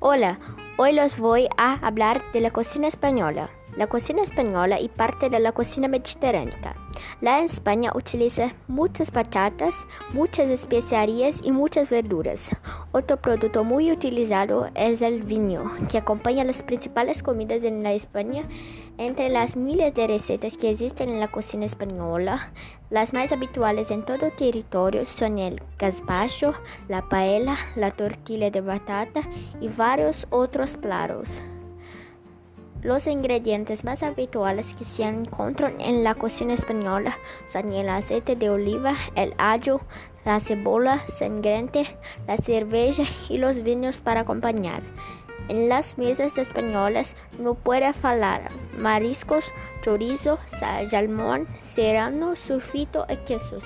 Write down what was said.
Hola, hoy los voy a hablar de la cocina española. La cocina española y parte de la cocina mediterránea. La España utiliza muchas patatas, muchas especiarías y muchas verduras. Otro producto muy utilizado es el vino, que acompaña las principales comidas en la España. Entre las miles de recetas que existen en la cocina española, las más habituales en todo territorio son el gazpacho, la paella, la tortilla de batata y varios otros platos. Los ingredientes más habituales que se encuentran en la cocina española son el aceite de oliva, el ajo, la cebolla sangrante, la cerveza y los vinos para acompañar. En las mesas españolas no puede faltar mariscos, chorizo, salmón, serrano, sufrito y quesos.